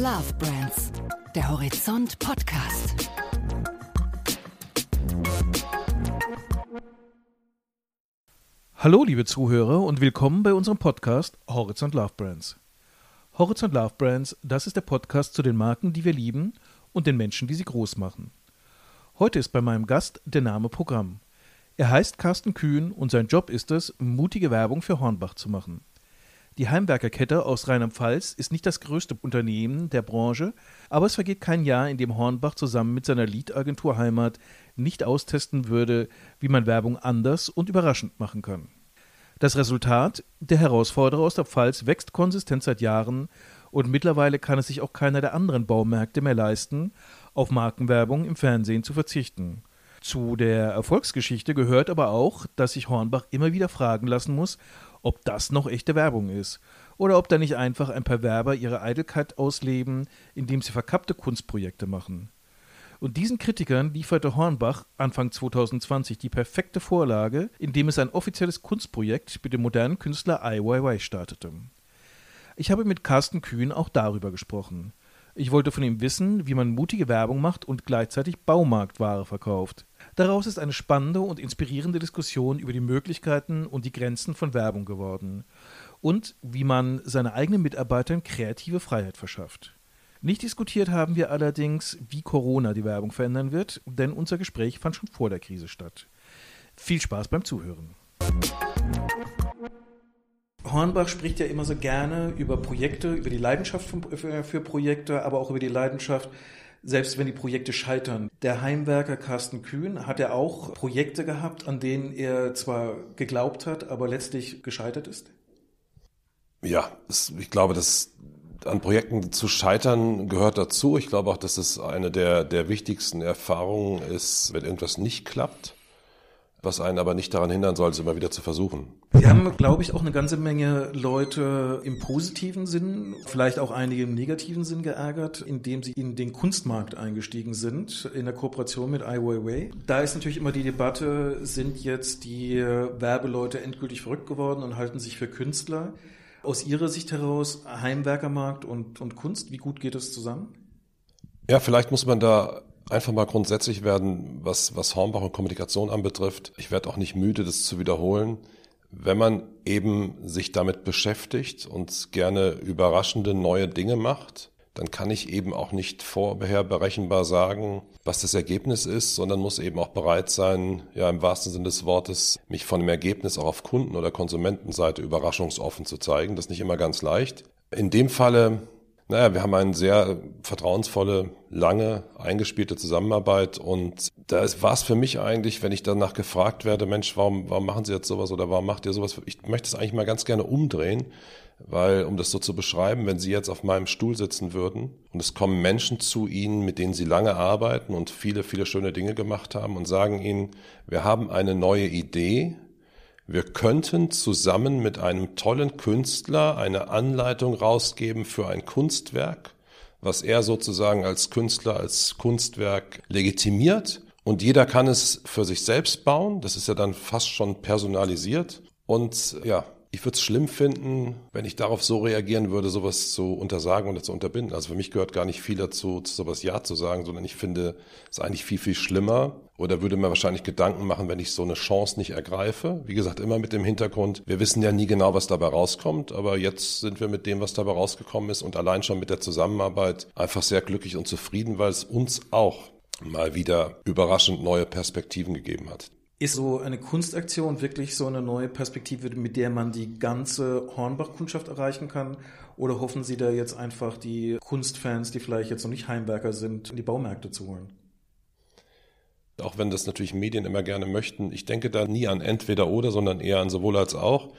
Love Brands, der Horizont Podcast. Hallo, liebe Zuhörer, und willkommen bei unserem Podcast Horizont Love Brands. Horizont Love Brands, das ist der Podcast zu den Marken, die wir lieben und den Menschen, die sie groß machen. Heute ist bei meinem Gast der Name Programm. Er heißt Carsten Kühn und sein Job ist es, mutige Werbung für Hornbach zu machen. Die Heimwerkerkette aus Rheinland-Pfalz ist nicht das größte Unternehmen der Branche, aber es vergeht kein Jahr, in dem Hornbach zusammen mit seiner Lead-Agentur Heimat nicht austesten würde, wie man Werbung anders und überraschend machen kann. Das Resultat? Der Herausforderer aus der Pfalz wächst konsistent seit Jahren und mittlerweile kann es sich auch keiner der anderen Baumärkte mehr leisten, auf Markenwerbung im Fernsehen zu verzichten. Zu der Erfolgsgeschichte gehört aber auch, dass sich Hornbach immer wieder fragen lassen muss, ob das noch echte Werbung ist oder ob da nicht einfach ein paar Werber ihre Eitelkeit ausleben, indem sie verkappte Kunstprojekte machen. Und diesen Kritikern lieferte Hornbach Anfang 2020 die perfekte Vorlage, indem es ein offizielles Kunstprojekt mit dem modernen Künstler Weiwei startete. Ich habe mit Carsten Kühn auch darüber gesprochen. Ich wollte von ihm wissen, wie man mutige Werbung macht und gleichzeitig Baumarktware verkauft. Daraus ist eine spannende und inspirierende Diskussion über die Möglichkeiten und die Grenzen von Werbung geworden und wie man seine eigenen Mitarbeitern kreative Freiheit verschafft. Nicht diskutiert haben wir allerdings, wie Corona die Werbung verändern wird, denn unser Gespräch fand schon vor der Krise statt. Viel Spaß beim Zuhören. Hornbach spricht ja immer so gerne über Projekte, über die Leidenschaft für, Projekte, aber auch über die Leidenschaft selbst wenn die Projekte scheitern. Der Heimwerker Carsten Kühn hat ja auch Projekte gehabt, an denen er zwar geglaubt hat, aber letztlich gescheitert ist? Ja, ich glaube, dass an Projekten zu scheitern gehört dazu. Ich glaube auch, dass es eine der, der wichtigsten Erfahrungen ist, wenn irgendwas nicht klappt was einen aber nicht daran hindern soll, es immer wieder zu versuchen. Wir haben, glaube ich, auch eine ganze Menge Leute im positiven Sinn, vielleicht auch einige im negativen Sinn geärgert, indem sie in den Kunstmarkt eingestiegen sind, in der Kooperation mit Ai Weiwei. Da ist natürlich immer die Debatte, sind jetzt die Werbeleute endgültig verrückt geworden und halten sich für Künstler? Aus Ihrer Sicht heraus, Heimwerkermarkt und, und Kunst, wie gut geht es zusammen? Ja, vielleicht muss man da einfach mal grundsätzlich werden, was, was Hornbach und Kommunikation anbetrifft. Ich werde auch nicht müde, das zu wiederholen. Wenn man eben sich damit beschäftigt und gerne überraschende neue Dinge macht, dann kann ich eben auch nicht vorher berechenbar sagen, was das Ergebnis ist, sondern muss eben auch bereit sein, ja im wahrsten Sinne des Wortes, mich von dem Ergebnis auch auf Kunden- oder Konsumentenseite überraschungsoffen zu zeigen. Das ist nicht immer ganz leicht. In dem Falle naja, wir haben eine sehr vertrauensvolle, lange eingespielte Zusammenarbeit und da war es für mich eigentlich, wenn ich danach gefragt werde, Mensch, warum, warum machen Sie jetzt sowas oder warum macht ihr sowas? Ich möchte es eigentlich mal ganz gerne umdrehen, weil, um das so zu beschreiben, wenn Sie jetzt auf meinem Stuhl sitzen würden und es kommen Menschen zu Ihnen, mit denen Sie lange arbeiten und viele, viele schöne Dinge gemacht haben und sagen Ihnen, wir haben eine neue Idee, wir könnten zusammen mit einem tollen Künstler eine Anleitung rausgeben für ein Kunstwerk, was er sozusagen als Künstler, als Kunstwerk legitimiert. Und jeder kann es für sich selbst bauen. Das ist ja dann fast schon personalisiert. Und ja, ich würde es schlimm finden, wenn ich darauf so reagieren würde, sowas zu untersagen oder zu unterbinden. Also für mich gehört gar nicht viel dazu, zu sowas Ja zu sagen, sondern ich finde es eigentlich viel, viel schlimmer oder würde mir wahrscheinlich Gedanken machen, wenn ich so eine Chance nicht ergreife. Wie gesagt, immer mit dem Hintergrund, wir wissen ja nie genau, was dabei rauskommt, aber jetzt sind wir mit dem, was dabei rausgekommen ist und allein schon mit der Zusammenarbeit einfach sehr glücklich und zufrieden, weil es uns auch mal wieder überraschend neue Perspektiven gegeben hat. Ist so eine Kunstaktion wirklich so eine neue Perspektive, mit der man die ganze Hornbach-Kundschaft erreichen kann? Oder hoffen Sie da jetzt einfach die Kunstfans, die vielleicht jetzt noch nicht Heimwerker sind, in die Baumärkte zu holen? Auch wenn das natürlich Medien immer gerne möchten. Ich denke da nie an entweder oder, sondern eher an sowohl als auch.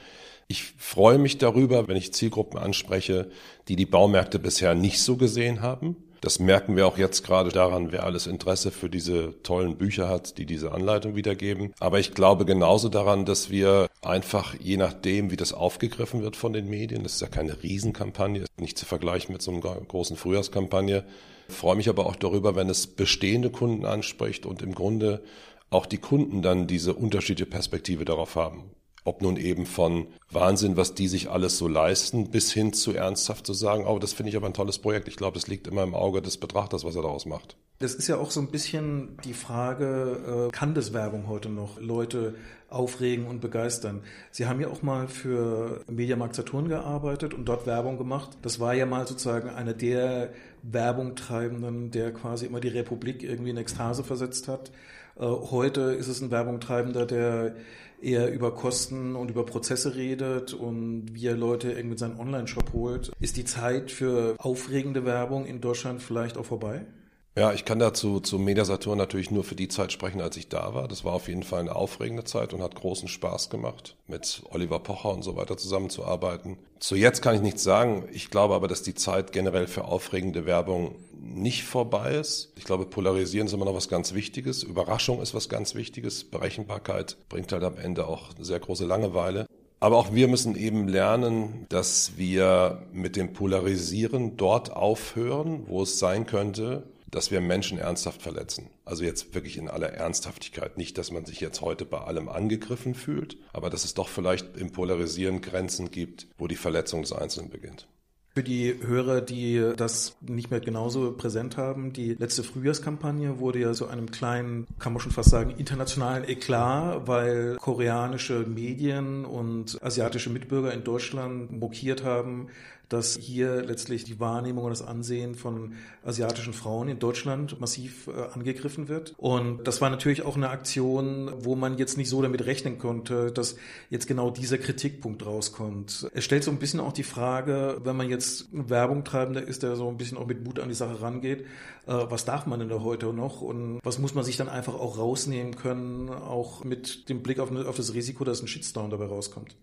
Ich freue mich darüber, wenn ich Zielgruppen anspreche, die die Baumärkte bisher nicht so gesehen haben das merken wir auch jetzt gerade daran, wer alles Interesse für diese tollen Bücher hat, die diese Anleitung wiedergeben. Aber ich glaube genauso daran, dass wir einfach, je nachdem, wie das aufgegriffen wird von den Medien, das ist ja keine Riesenkampagne, nicht zu vergleichen mit so einer großen Frühjahrskampagne, freue mich aber auch darüber, wenn es bestehende Kunden anspricht und im Grunde auch die Kunden dann diese unterschiedliche Perspektive darauf haben. Ob nun eben von Wahnsinn, was die sich alles so leisten, bis hin zu ernsthaft zu sagen, oh, das finde ich aber ein tolles Projekt. Ich glaube, es liegt immer im Auge des Betrachters, was er daraus macht. Das ist ja auch so ein bisschen die Frage, äh, kann das Werbung heute noch Leute aufregen und begeistern? Sie haben ja auch mal für Mediamarkt Saturn gearbeitet und dort Werbung gemacht. Das war ja mal sozusagen einer der Werbungtreibenden, der quasi immer die Republik irgendwie in Ekstase versetzt hat. Äh, heute ist es ein Werbungtreibender, der eher über Kosten und über Prozesse redet und wie er Leute irgendwie in seinen Online-Shop holt. Ist die Zeit für aufregende Werbung in Deutschland vielleicht auch vorbei? Ja, ich kann dazu zu Mediasaturn natürlich nur für die Zeit sprechen, als ich da war. Das war auf jeden Fall eine aufregende Zeit und hat großen Spaß gemacht, mit Oliver Pocher und so weiter zusammenzuarbeiten. Zu jetzt kann ich nichts sagen. Ich glaube aber, dass die Zeit generell für aufregende Werbung nicht vorbei ist. Ich glaube, polarisieren ist immer noch was ganz Wichtiges. Überraschung ist was ganz Wichtiges. Berechenbarkeit bringt halt am Ende auch sehr große Langeweile. Aber auch wir müssen eben lernen, dass wir mit dem Polarisieren dort aufhören, wo es sein könnte, dass wir Menschen ernsthaft verletzen. Also jetzt wirklich in aller Ernsthaftigkeit. Nicht, dass man sich jetzt heute bei allem angegriffen fühlt, aber dass es doch vielleicht im Polarisieren Grenzen gibt, wo die Verletzung des Einzelnen beginnt. Für die Hörer, die das nicht mehr genauso präsent haben, die letzte Frühjahrskampagne wurde ja so einem kleinen, kann man schon fast sagen, internationalen Eklat, weil koreanische Medien und asiatische Mitbürger in Deutschland mokiert haben, dass hier letztlich die Wahrnehmung und das Ansehen von asiatischen Frauen in Deutschland massiv äh, angegriffen wird. Und das war natürlich auch eine Aktion, wo man jetzt nicht so damit rechnen konnte, dass jetzt genau dieser Kritikpunkt rauskommt. Es stellt so ein bisschen auch die Frage, wenn man jetzt Werbung treibender ist, der so ein bisschen auch mit Mut an die Sache rangeht, äh, was darf man denn da heute noch und was muss man sich dann einfach auch rausnehmen können, auch mit dem Blick auf, auf das Risiko, dass ein Shitstorm dabei rauskommt.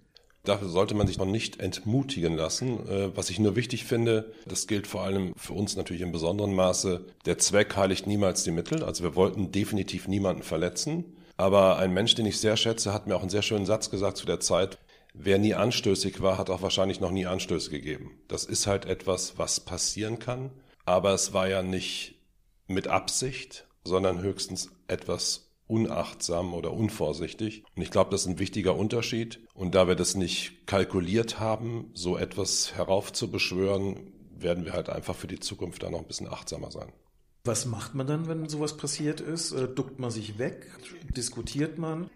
Dafür sollte man sich noch nicht entmutigen lassen. Äh, was ich nur wichtig finde, das gilt vor allem für uns natürlich im besonderen Maße, der Zweck heiligt niemals die Mittel. Also wir wollten definitiv niemanden verletzen. Aber ein Mensch, den ich sehr schätze, hat mir auch einen sehr schönen Satz gesagt zu der Zeit. Wer nie anstößig war, hat auch wahrscheinlich noch nie Anstöße gegeben. Das ist halt etwas, was passieren kann. Aber es war ja nicht mit Absicht, sondern höchstens etwas unachtsam oder unvorsichtig. Und ich glaube, das ist ein wichtiger Unterschied. Und da wir das nicht kalkuliert haben, so etwas heraufzubeschwören, werden wir halt einfach für die Zukunft da noch ein bisschen achtsamer sein. Was macht man dann, wenn sowas passiert ist? Äh, duckt man sich weg? Diskutiert man?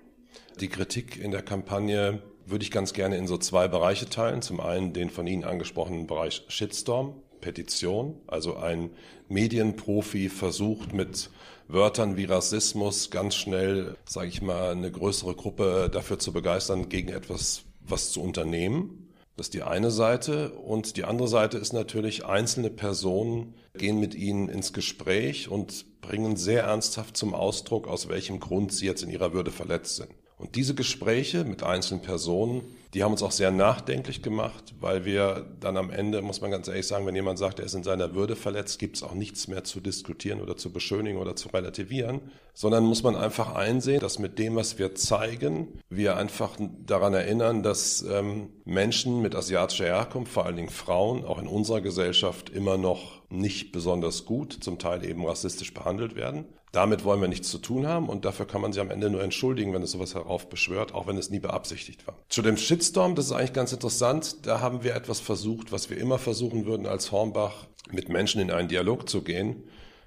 Die Kritik in der Kampagne würde ich ganz gerne in so zwei Bereiche teilen. Zum einen den von Ihnen angesprochenen Bereich Shitstorm, Petition. Also ein Medienprofi versucht mit Wörtern wie Rassismus ganz schnell, sage ich mal, eine größere Gruppe dafür zu begeistern, gegen etwas was zu unternehmen. Das ist die eine Seite. Und die andere Seite ist natürlich, einzelne Personen gehen mit ihnen ins Gespräch und bringen sehr ernsthaft zum Ausdruck, aus welchem Grund sie jetzt in ihrer Würde verletzt sind. Und diese Gespräche mit einzelnen Personen, die haben uns auch sehr nachdenklich gemacht, weil wir dann am Ende, muss man ganz ehrlich sagen, wenn jemand sagt, er ist in seiner Würde verletzt, gibt es auch nichts mehr zu diskutieren oder zu beschönigen oder zu relativieren, sondern muss man einfach einsehen, dass mit dem, was wir zeigen, wir einfach daran erinnern, dass ähm, Menschen mit asiatischer Herkunft, vor allen Dingen Frauen, auch in unserer Gesellschaft immer noch nicht besonders gut, zum Teil eben rassistisch behandelt werden. Damit wollen wir nichts zu tun haben und dafür kann man sich am Ende nur entschuldigen, wenn es sowas heraufbeschwört, auch wenn es nie beabsichtigt war. Zu dem Shitstorm, das ist eigentlich ganz interessant, da haben wir etwas versucht, was wir immer versuchen würden als Hornbach, mit Menschen in einen Dialog zu gehen,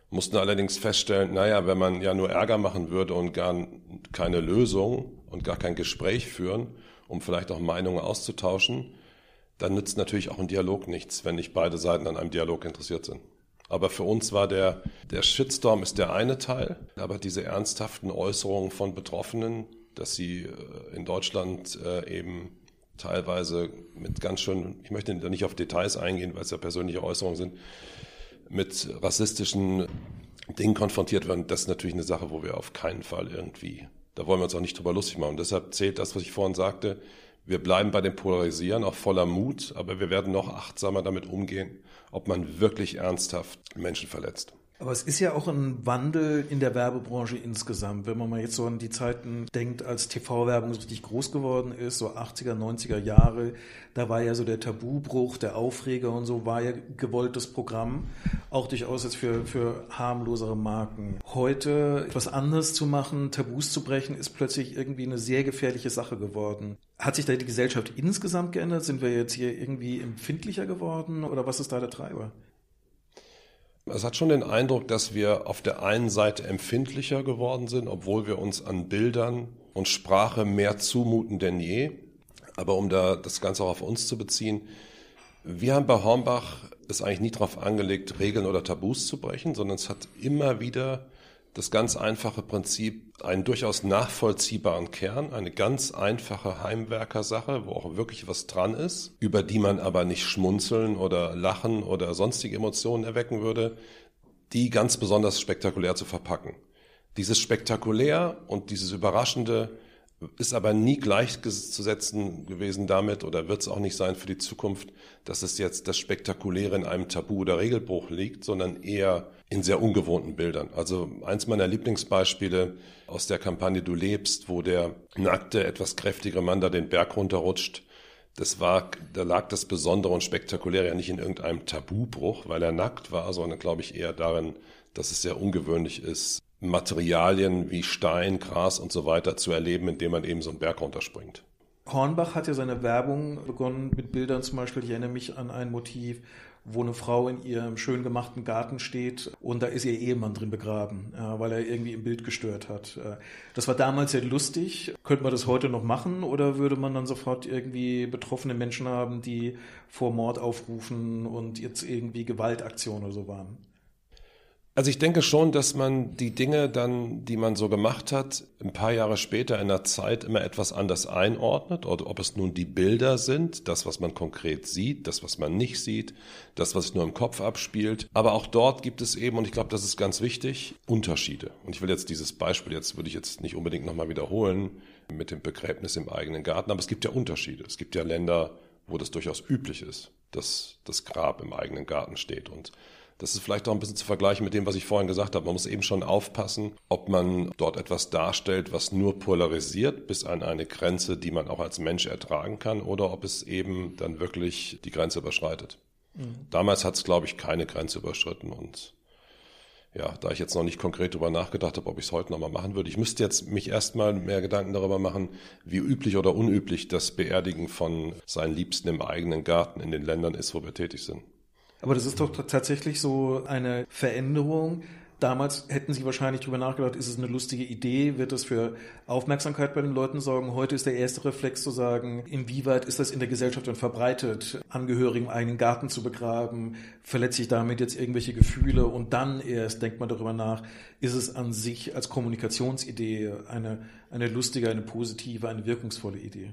mussten allerdings feststellen, naja, wenn man ja nur Ärger machen würde und gar keine Lösung und gar kein Gespräch führen, um vielleicht auch Meinungen auszutauschen, dann nützt natürlich auch ein Dialog nichts, wenn nicht beide Seiten an einem Dialog interessiert sind. Aber für uns war der, der Shitstorm ist der eine Teil, aber diese ernsthaften Äußerungen von Betroffenen, dass sie äh, in Deutschland äh, eben teilweise mit ganz schön, ich möchte da nicht auf Details eingehen, weil es ja persönliche Äußerungen sind, mit rassistischen Dingen konfrontiert werden, das ist natürlich eine Sache, wo wir auf keinen Fall irgendwie, da wollen wir uns auch nicht drüber lustig machen. Und deshalb zählt das, was ich vorhin sagte, wir bleiben bei dem Polarisieren auch voller Mut, aber wir werden noch achtsamer damit umgehen, ob man wirklich ernsthaft Menschen verletzt. Aber es ist ja auch ein Wandel in der Werbebranche insgesamt. Wenn man mal jetzt so an die Zeiten denkt, als TV-Werbung so richtig groß geworden ist, so 80er, 90er Jahre, da war ja so der Tabubruch, der Aufreger und so war ja gewolltes Programm. Auch durchaus jetzt für, für harmlosere Marken. Heute etwas anderes zu machen, Tabus zu brechen, ist plötzlich irgendwie eine sehr gefährliche Sache geworden. Hat sich da die Gesellschaft insgesamt geändert? Sind wir jetzt hier irgendwie empfindlicher geworden oder was ist da der Treiber? Es hat schon den Eindruck, dass wir auf der einen Seite empfindlicher geworden sind, obwohl wir uns an Bildern und Sprache mehr zumuten denn je. Aber um da das Ganze auch auf uns zu beziehen, wir haben bei Hornbach es eigentlich nie darauf angelegt, Regeln oder Tabus zu brechen, sondern es hat immer wieder das ganz einfache Prinzip, einen durchaus nachvollziehbaren Kern, eine ganz einfache Heimwerkersache, wo auch wirklich was dran ist, über die man aber nicht schmunzeln oder lachen oder sonstige Emotionen erwecken würde, die ganz besonders spektakulär zu verpacken. Dieses Spektakulär und dieses Überraschende ist aber nie gleichzusetzen gewesen damit oder wird es auch nicht sein für die Zukunft, dass es jetzt das Spektakuläre in einem Tabu oder Regelbruch liegt, sondern eher in sehr ungewohnten Bildern. Also eins meiner Lieblingsbeispiele aus der Kampagne Du lebst, wo der nackte, etwas kräftigere Mann da den Berg runterrutscht, das war, da lag das Besondere und Spektakuläre ja nicht in irgendeinem Tabubruch, weil er nackt war, sondern glaube ich eher darin, dass es sehr ungewöhnlich ist, Materialien wie Stein, Gras und so weiter zu erleben, indem man eben so einen Berg runterspringt. Hornbach hat ja seine Werbung begonnen mit Bildern zum Beispiel. Ich erinnere mich an ein Motiv, wo eine Frau in ihrem schön gemachten Garten steht und da ist ihr Ehemann drin begraben, weil er irgendwie im Bild gestört hat. Das war damals sehr lustig. Könnte man das heute noch machen oder würde man dann sofort irgendwie betroffene Menschen haben, die vor Mord aufrufen und jetzt irgendwie Gewaltaktionen oder so waren? Also ich denke schon, dass man die Dinge dann, die man so gemacht hat, ein paar Jahre später in der Zeit immer etwas anders einordnet, oder ob es nun die Bilder sind, das, was man konkret sieht, das, was man nicht sieht, das, was sich nur im Kopf abspielt. Aber auch dort gibt es eben, und ich glaube, das ist ganz wichtig, Unterschiede. Und ich will jetzt dieses Beispiel, jetzt würde ich jetzt nicht unbedingt nochmal wiederholen, mit dem Begräbnis im eigenen Garten, aber es gibt ja Unterschiede. Es gibt ja Länder, wo das durchaus üblich ist, dass das Grab im eigenen Garten steht und das ist vielleicht auch ein bisschen zu vergleichen mit dem, was ich vorhin gesagt habe. Man muss eben schon aufpassen, ob man dort etwas darstellt, was nur polarisiert bis an eine Grenze, die man auch als Mensch ertragen kann, oder ob es eben dann wirklich die Grenze überschreitet. Mhm. Damals hat es, glaube ich, keine Grenze überschritten und ja, da ich jetzt noch nicht konkret darüber nachgedacht habe, ob ich es heute nochmal machen würde. Ich müsste jetzt mich erstmal mehr Gedanken darüber machen, wie üblich oder unüblich das Beerdigen von seinen Liebsten im eigenen Garten in den Ländern ist, wo wir tätig sind. Aber das ist doch tatsächlich so eine Veränderung. Damals hätten Sie wahrscheinlich darüber nachgedacht, ist es eine lustige Idee, wird das für Aufmerksamkeit bei den Leuten sorgen? Heute ist der erste Reflex zu sagen, inwieweit ist das in der Gesellschaft dann verbreitet, Angehörigen im eigenen Garten zu begraben, verletzt sich damit jetzt irgendwelche Gefühle und dann erst denkt man darüber nach, ist es an sich als Kommunikationsidee eine, eine lustige, eine positive, eine wirkungsvolle Idee?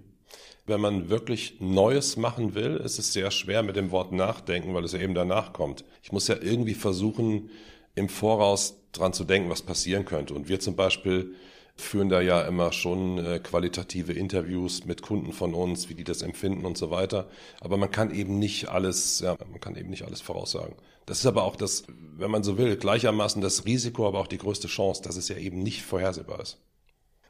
Wenn man wirklich Neues machen will, ist es sehr schwer mit dem Wort nachdenken, weil es ja eben danach kommt. Ich muss ja irgendwie versuchen, im Voraus dran zu denken, was passieren könnte. Und wir zum Beispiel führen da ja immer schon äh, qualitative Interviews mit Kunden von uns, wie die das empfinden und so weiter. Aber man kann eben nicht alles, ja, man kann eben nicht alles voraussagen. Das ist aber auch das, wenn man so will, gleichermaßen das Risiko, aber auch die größte Chance, dass es ja eben nicht vorhersehbar ist.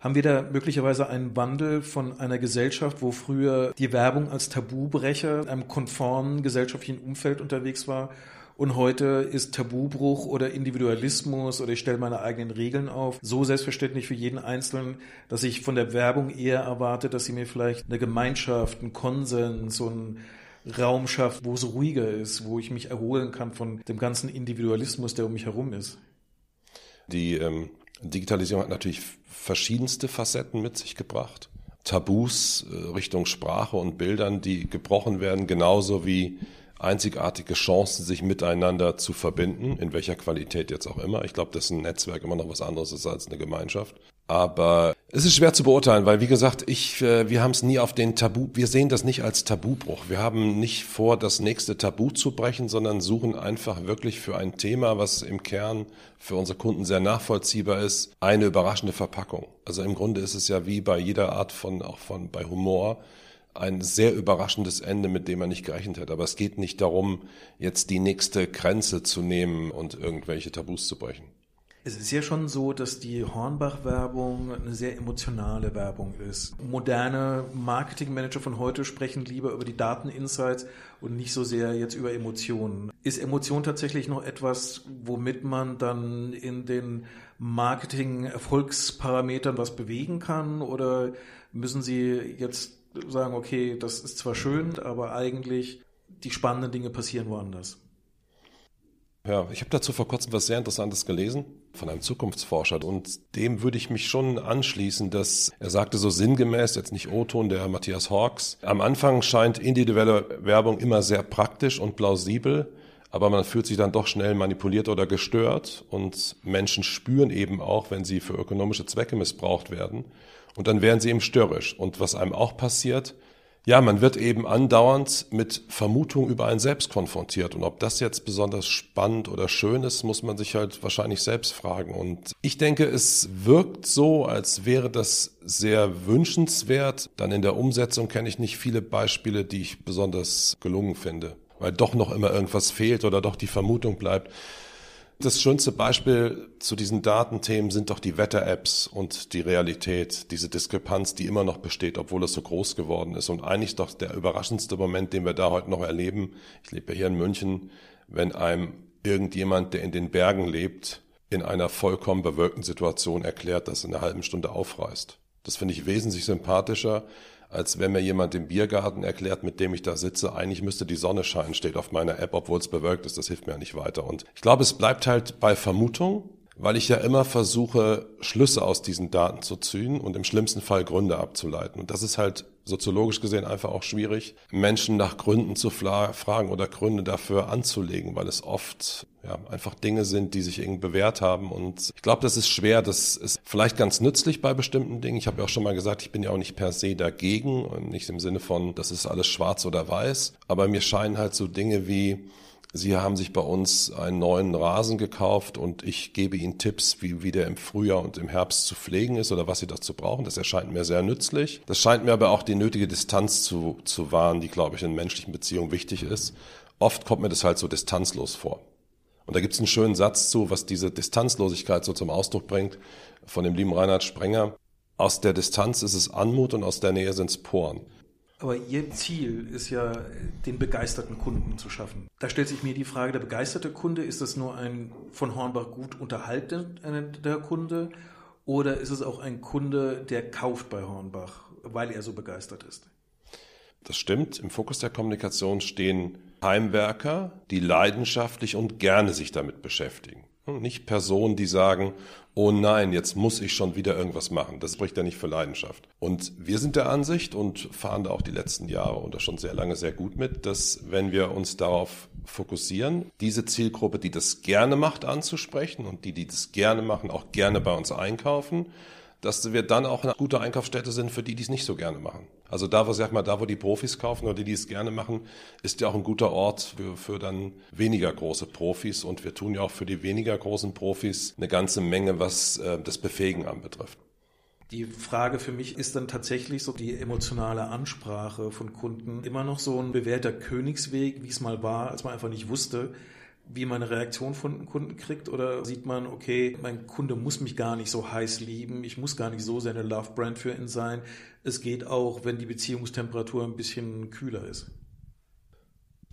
Haben wir da möglicherweise einen Wandel von einer Gesellschaft, wo früher die Werbung als Tabubrecher in einem konformen gesellschaftlichen Umfeld unterwegs war und heute ist Tabubruch oder Individualismus oder ich stelle meine eigenen Regeln auf so selbstverständlich für jeden Einzelnen, dass ich von der Werbung eher erwarte, dass sie mir vielleicht eine Gemeinschaft, einen Konsens, so einen Raum schafft, wo es ruhiger ist, wo ich mich erholen kann von dem ganzen Individualismus, der um mich herum ist. Die ähm, Digitalisierung hat natürlich verschiedenste Facetten mit sich gebracht. Tabus äh, Richtung Sprache und Bildern, die gebrochen werden, genauso wie einzigartige Chancen, sich miteinander zu verbinden, in welcher Qualität jetzt auch immer. Ich glaube, dass ein Netzwerk immer noch was anderes ist als eine Gemeinschaft. Aber es ist schwer zu beurteilen, weil wie gesagt, ich, äh, wir haben es nie auf den Tabu, wir sehen das nicht als Tabubruch. Wir haben nicht vor, das nächste Tabu zu brechen, sondern suchen einfach wirklich für ein Thema, was im Kern für unsere Kunden sehr nachvollziehbar ist, eine überraschende Verpackung. Also im Grunde ist es ja wie bei jeder Art von, auch von bei Humor, ein sehr überraschendes Ende, mit dem man nicht gerechnet hätte. Aber es geht nicht darum, jetzt die nächste Grenze zu nehmen und irgendwelche Tabus zu brechen. Es ist ja schon so, dass die Hornbach-Werbung eine sehr emotionale Werbung ist. Moderne Marketingmanager von heute sprechen lieber über die Dateninsights und nicht so sehr jetzt über Emotionen. Ist Emotion tatsächlich noch etwas, womit man dann in den Marketing-Erfolgsparametern was bewegen kann? Oder müssen Sie jetzt sagen, okay, das ist zwar schön, aber eigentlich die spannenden Dinge passieren woanders? Ja, ich habe dazu vor kurzem was sehr Interessantes gelesen von einem Zukunftsforscher und dem würde ich mich schon anschließen, dass er sagte so sinngemäß, jetzt nicht O-Ton, der Matthias Hawks, am Anfang scheint individuelle Werbung immer sehr praktisch und plausibel, aber man fühlt sich dann doch schnell manipuliert oder gestört und Menschen spüren eben auch, wenn sie für ökonomische Zwecke missbraucht werden. Und dann werden sie eben störrisch. Und was einem auch passiert, ja, man wird eben andauernd mit Vermutungen über einen selbst konfrontiert. Und ob das jetzt besonders spannend oder schön ist, muss man sich halt wahrscheinlich selbst fragen. Und ich denke, es wirkt so, als wäre das sehr wünschenswert. Dann in der Umsetzung kenne ich nicht viele Beispiele, die ich besonders gelungen finde, weil doch noch immer irgendwas fehlt oder doch die Vermutung bleibt. Das schönste Beispiel zu diesen Datenthemen sind doch die Wetter-Apps und die Realität, diese Diskrepanz, die immer noch besteht, obwohl es so groß geworden ist. Und eigentlich doch der überraschendste Moment, den wir da heute noch erleben, ich lebe ja hier in München, wenn einem irgendjemand, der in den Bergen lebt, in einer vollkommen bewölkten Situation erklärt, dass er in einer halben Stunde aufreißt. Das finde ich wesentlich sympathischer, als wenn mir jemand im Biergarten erklärt, mit dem ich da sitze, eigentlich müsste die Sonne scheinen, steht auf meiner App, obwohl es bewölkt ist. Das hilft mir ja nicht weiter. Und ich glaube, es bleibt halt bei Vermutung, weil ich ja immer versuche, Schlüsse aus diesen Daten zu ziehen und im schlimmsten Fall Gründe abzuleiten. Und das ist halt soziologisch gesehen einfach auch schwierig, Menschen nach Gründen zu fragen oder Gründe dafür anzulegen, weil es oft ja, einfach Dinge sind, die sich irgendwie bewährt haben. Und ich glaube, das ist schwer. Das ist vielleicht ganz nützlich bei bestimmten Dingen. Ich habe ja auch schon mal gesagt, ich bin ja auch nicht per se dagegen und nicht im Sinne von, das ist alles schwarz oder weiß. Aber mir scheinen halt so Dinge wie Sie haben sich bei uns einen neuen Rasen gekauft und ich gebe Ihnen Tipps, wie, wie der im Frühjahr und im Herbst zu pflegen ist oder was Sie dazu brauchen. Das erscheint mir sehr nützlich. Das scheint mir aber auch die nötige Distanz zu, zu wahren, die, glaube ich, in menschlichen Beziehungen wichtig ist. Oft kommt mir das halt so distanzlos vor. Und da gibt es einen schönen Satz zu, was diese Distanzlosigkeit so zum Ausdruck bringt, von dem lieben Reinhard Sprenger. Aus der Distanz ist es Anmut und aus der Nähe sind es Poren. Aber Ihr Ziel ist ja, den begeisterten Kunden zu schaffen. Da stellt sich mir die Frage, der begeisterte Kunde, ist das nur ein von Hornbach gut unterhaltener Kunde oder ist es auch ein Kunde, der kauft bei Hornbach, weil er so begeistert ist? Das stimmt. Im Fokus der Kommunikation stehen Heimwerker, die leidenschaftlich und gerne sich damit beschäftigen. Nicht Personen, die sagen, oh nein, jetzt muss ich schon wieder irgendwas machen. Das spricht ja nicht für Leidenschaft. Und wir sind der Ansicht und fahren da auch die letzten Jahre und das schon sehr lange sehr gut mit, dass wenn wir uns darauf fokussieren, diese Zielgruppe, die das gerne macht, anzusprechen und die, die das gerne machen, auch gerne bei uns einkaufen, dass wir dann auch eine gute Einkaufsstätte sind für die, die es nicht so gerne machen. Also da, wo, sag mal, da, wo die Profis kaufen oder die, die es gerne machen, ist ja auch ein guter Ort für, für dann weniger große Profis. Und wir tun ja auch für die weniger großen Profis eine ganze Menge, was äh, das Befähigen anbetrifft. Die Frage für mich ist dann tatsächlich so die emotionale Ansprache von Kunden immer noch so ein bewährter Königsweg, wie es mal war, als man einfach nicht wusste, wie man eine Reaktion von einem Kunden kriegt? Oder sieht man, okay, mein Kunde muss mich gar nicht so heiß lieben, ich muss gar nicht so seine Love-Brand für ihn sein. Es geht auch, wenn die Beziehungstemperatur ein bisschen kühler ist.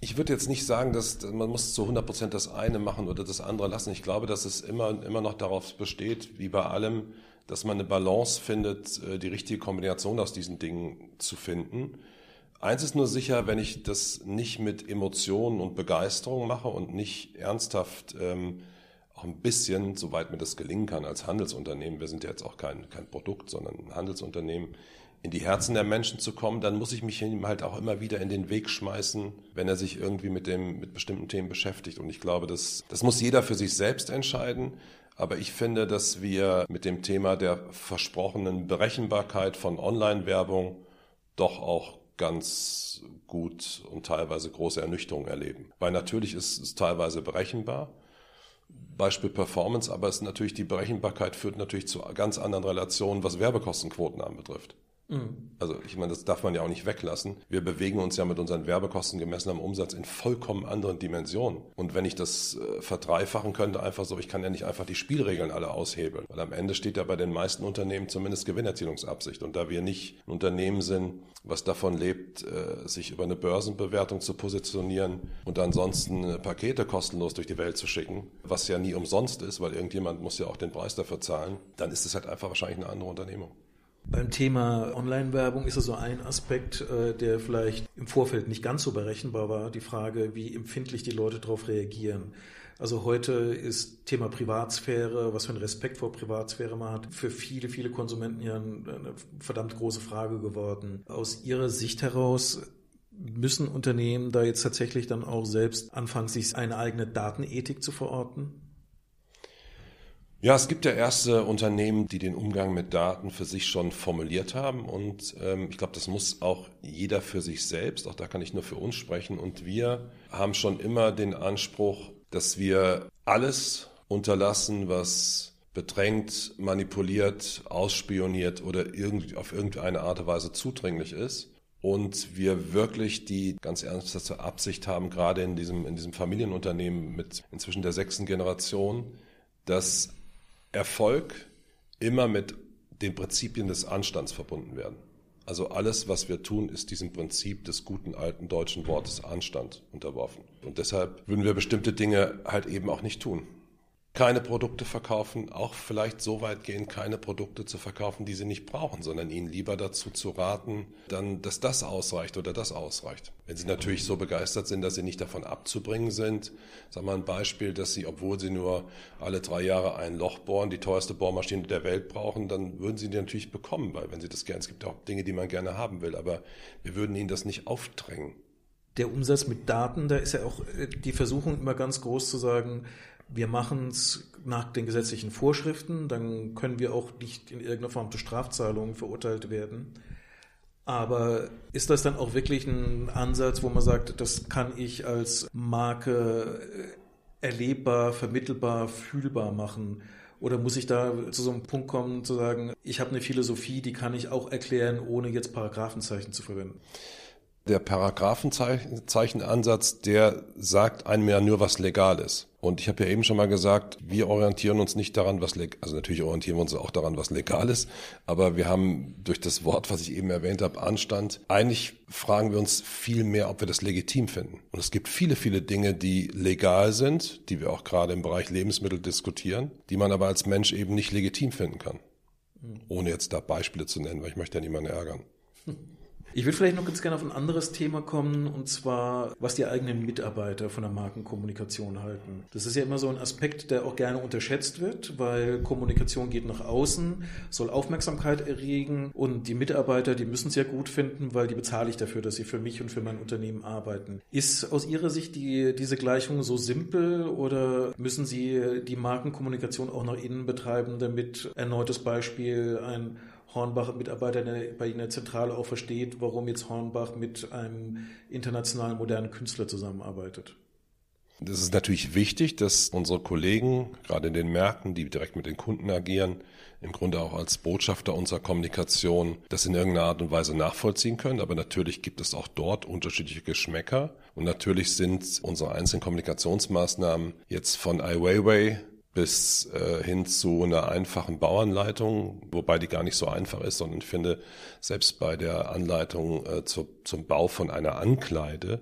Ich würde jetzt nicht sagen, dass man muss zu 100 Prozent das eine machen oder das andere lassen. Ich glaube, dass es immer, immer noch darauf besteht, wie bei allem, dass man eine Balance findet, äh, die richtige Kombination aus diesen Dingen zu finden. Eins ist nur sicher, wenn ich das nicht mit Emotionen und Begeisterung mache und nicht ernsthaft ähm, auch ein bisschen, soweit mir das gelingen kann als Handelsunternehmen, wir sind ja jetzt auch kein, kein Produkt, sondern ein Handelsunternehmen, in die Herzen der Menschen zu kommen, dann muss ich mich ihm halt auch immer wieder in den Weg schmeißen, wenn er sich irgendwie mit dem, mit bestimmten Themen beschäftigt. Und ich glaube, das, das muss jeder für sich selbst entscheiden. Aber ich finde, dass wir mit dem Thema der versprochenen Berechenbarkeit von Online-Werbung doch auch ganz gut und teilweise große Ernüchterung erleben. Weil natürlich ist es teilweise berechenbar. Beispiel Performance, aber es ist natürlich die Berechenbarkeit führt natürlich zu ganz anderen Relationen, was Werbekostenquoten anbetrifft. Mhm. Also ich meine, das darf man ja auch nicht weglassen. Wir bewegen uns ja mit unseren Werbekosten gemessen am Umsatz in vollkommen anderen Dimensionen. Und wenn ich das äh, verdreifachen könnte, einfach so, ich kann ja nicht einfach die Spielregeln alle aushebeln. Weil am Ende steht ja bei den meisten Unternehmen zumindest Gewinnerzielungsabsicht. Und da wir nicht ein Unternehmen sind, was davon lebt, äh, sich über eine Börsenbewertung zu positionieren und ansonsten äh, Pakete kostenlos durch die Welt zu schicken, was ja nie umsonst ist, weil irgendjemand muss ja auch den Preis dafür zahlen, dann ist es halt einfach wahrscheinlich eine andere Unternehmung. Beim Thema Online-Werbung ist es so ein Aspekt, äh, der vielleicht im Vorfeld nicht ganz so berechenbar war, die Frage, wie empfindlich die Leute darauf reagieren. Also heute ist Thema Privatsphäre, was für einen Respekt vor Privatsphäre man hat, für viele, viele Konsumenten ja eine verdammt große Frage geworden. Aus Ihrer Sicht heraus müssen Unternehmen da jetzt tatsächlich dann auch selbst anfangen, sich eine eigene Datenethik zu verorten? Ja, es gibt ja erste Unternehmen, die den Umgang mit Daten für sich schon formuliert haben. Und ähm, ich glaube, das muss auch jeder für sich selbst, auch da kann ich nur für uns sprechen. Und wir haben schon immer den Anspruch, dass wir alles unterlassen, was bedrängt, manipuliert, ausspioniert oder irgendwie auf irgendeine Art und Weise zudringlich ist. Und wir wirklich die ganz ernsthafte Absicht haben, gerade in diesem, in diesem Familienunternehmen mit inzwischen der sechsten Generation, dass Erfolg immer mit den Prinzipien des Anstands verbunden werden. Also alles, was wir tun, ist diesem Prinzip des guten alten deutschen Wortes Anstand unterworfen. Und deshalb würden wir bestimmte Dinge halt eben auch nicht tun keine Produkte verkaufen, auch vielleicht so weit gehen, keine Produkte zu verkaufen, die sie nicht brauchen, sondern ihnen lieber dazu zu raten, dann, dass das ausreicht oder das ausreicht. Wenn sie natürlich so begeistert sind, dass sie nicht davon abzubringen sind, sagen wir ein Beispiel, dass sie, obwohl sie nur alle drei Jahre ein Loch bohren, die teuerste Bohrmaschine der Welt brauchen, dann würden sie die natürlich bekommen, weil wenn sie das gerne, es gibt auch Dinge, die man gerne haben will, aber wir würden ihnen das nicht aufdrängen der Umsatz mit Daten, da ist ja auch äh, die Versuchung immer ganz groß zu sagen, wir machen es nach den gesetzlichen Vorschriften, dann können wir auch nicht in irgendeiner Form zu Strafzahlungen verurteilt werden. Aber ist das dann auch wirklich ein Ansatz, wo man sagt, das kann ich als Marke äh, erlebbar, vermittelbar, fühlbar machen? Oder muss ich da zu so einem Punkt kommen, zu sagen, ich habe eine Philosophie, die kann ich auch erklären, ohne jetzt Paragraphenzeichen zu verwenden? Der Paragraphenzeichenansatz, der sagt einem ja nur, was legal ist. Und ich habe ja eben schon mal gesagt, wir orientieren uns nicht daran, was legal, also natürlich orientieren wir uns auch daran, was legal ist, aber wir haben durch das Wort, was ich eben erwähnt habe, Anstand, eigentlich fragen wir uns viel mehr, ob wir das legitim finden. Und es gibt viele, viele Dinge, die legal sind, die wir auch gerade im Bereich Lebensmittel diskutieren, die man aber als Mensch eben nicht legitim finden kann. Ohne jetzt da Beispiele zu nennen, weil ich möchte ja niemanden ärgern. Ich würde vielleicht noch ganz gerne auf ein anderes Thema kommen, und zwar, was die eigenen Mitarbeiter von der Markenkommunikation halten. Das ist ja immer so ein Aspekt, der auch gerne unterschätzt wird, weil Kommunikation geht nach außen, soll Aufmerksamkeit erregen und die Mitarbeiter, die müssen es ja gut finden, weil die bezahle ich dafür, dass sie für mich und für mein Unternehmen arbeiten. Ist aus Ihrer Sicht die, diese Gleichung so simpel oder müssen Sie die Markenkommunikation auch nach innen betreiben, damit erneutes Beispiel ein Hornbach-Mitarbeiter bei Ihnen in der Zentrale auch versteht, warum jetzt Hornbach mit einem internationalen modernen Künstler zusammenarbeitet. Das ist natürlich wichtig, dass unsere Kollegen, gerade in den Märkten, die direkt mit den Kunden agieren, im Grunde auch als Botschafter unserer Kommunikation das in irgendeiner Art und Weise nachvollziehen können. Aber natürlich gibt es auch dort unterschiedliche Geschmäcker. Und natürlich sind unsere einzelnen Kommunikationsmaßnahmen jetzt von Ai Weiwei bis äh, hin zu einer einfachen Bauanleitung, wobei die gar nicht so einfach ist, sondern ich finde, selbst bei der Anleitung äh, zu, zum Bau von einer Ankleide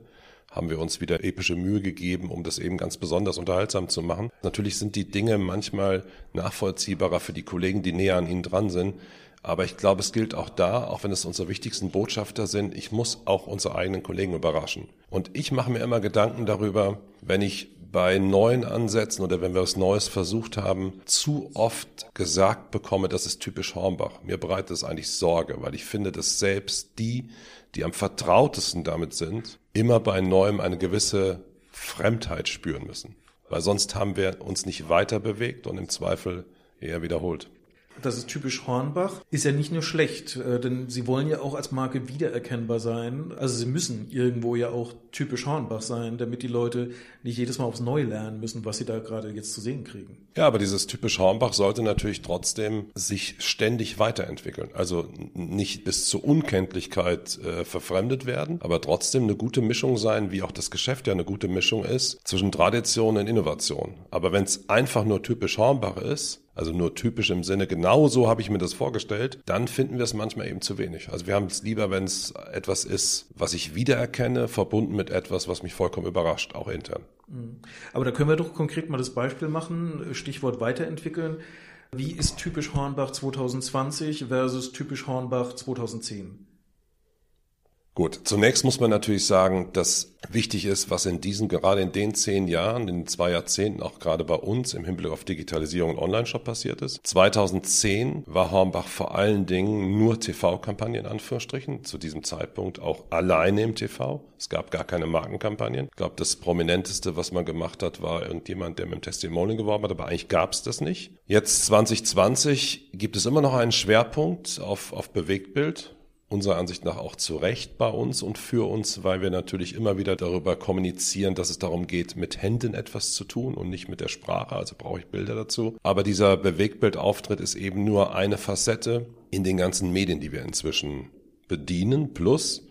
haben wir uns wieder epische Mühe gegeben, um das eben ganz besonders unterhaltsam zu machen. Natürlich sind die Dinge manchmal nachvollziehbarer für die Kollegen, die näher an ihnen dran sind. Aber ich glaube, es gilt auch da, auch wenn es unsere wichtigsten Botschafter sind, ich muss auch unsere eigenen Kollegen überraschen. Und ich mache mir immer Gedanken darüber, wenn ich bei neuen Ansätzen oder wenn wir was Neues versucht haben, zu oft gesagt bekomme, das ist typisch Hornbach. Mir bereitet es eigentlich Sorge, weil ich finde, dass selbst die, die am vertrautesten damit sind, immer bei Neuem eine gewisse Fremdheit spüren müssen. Weil sonst haben wir uns nicht weiter bewegt und im Zweifel eher wiederholt. Das ist typisch Hornbach, ist ja nicht nur schlecht, äh, denn sie wollen ja auch als Marke wiedererkennbar sein. Also sie müssen irgendwo ja auch typisch Hornbach sein, damit die Leute nicht jedes Mal aufs Neue lernen müssen, was sie da gerade jetzt zu sehen kriegen. Ja, aber dieses typisch Hornbach sollte natürlich trotzdem sich ständig weiterentwickeln. Also nicht bis zur Unkenntlichkeit äh, verfremdet werden, aber trotzdem eine gute Mischung sein, wie auch das Geschäft ja eine gute Mischung ist, zwischen Tradition und Innovation. Aber wenn es einfach nur typisch Hornbach ist, also nur typisch im Sinne, genau so habe ich mir das vorgestellt, dann finden wir es manchmal eben zu wenig. Also wir haben es lieber, wenn es etwas ist, was ich wiedererkenne, verbunden mit etwas, was mich vollkommen überrascht, auch intern. Mhm. Aber da können wir doch konkret mal das Beispiel machen, Stichwort weiterentwickeln. Wie ist typisch Hornbach 2020 versus typisch Hornbach 2010? Gut, zunächst muss man natürlich sagen, dass wichtig ist, was in diesen, gerade in den zehn Jahren, in den zwei Jahrzehnten, auch gerade bei uns im Hinblick auf Digitalisierung und Online-Shop passiert ist. 2010 war Hornbach vor allen Dingen nur TV-Kampagne in Anführungsstrichen, zu diesem Zeitpunkt auch alleine im TV. Es gab gar keine Markenkampagnen. Ich glaube, das Prominenteste, was man gemacht hat, war irgendjemand, der mit dem Testimonial geworben hat, aber eigentlich gab es das nicht. Jetzt 2020 gibt es immer noch einen Schwerpunkt auf, auf Bewegtbild unserer Ansicht nach auch zu Recht bei uns und für uns, weil wir natürlich immer wieder darüber kommunizieren, dass es darum geht, mit Händen etwas zu tun und nicht mit der Sprache, also brauche ich Bilder dazu. Aber dieser Bewegtbildauftritt ist eben nur eine Facette in den ganzen Medien, die wir inzwischen bedienen, plus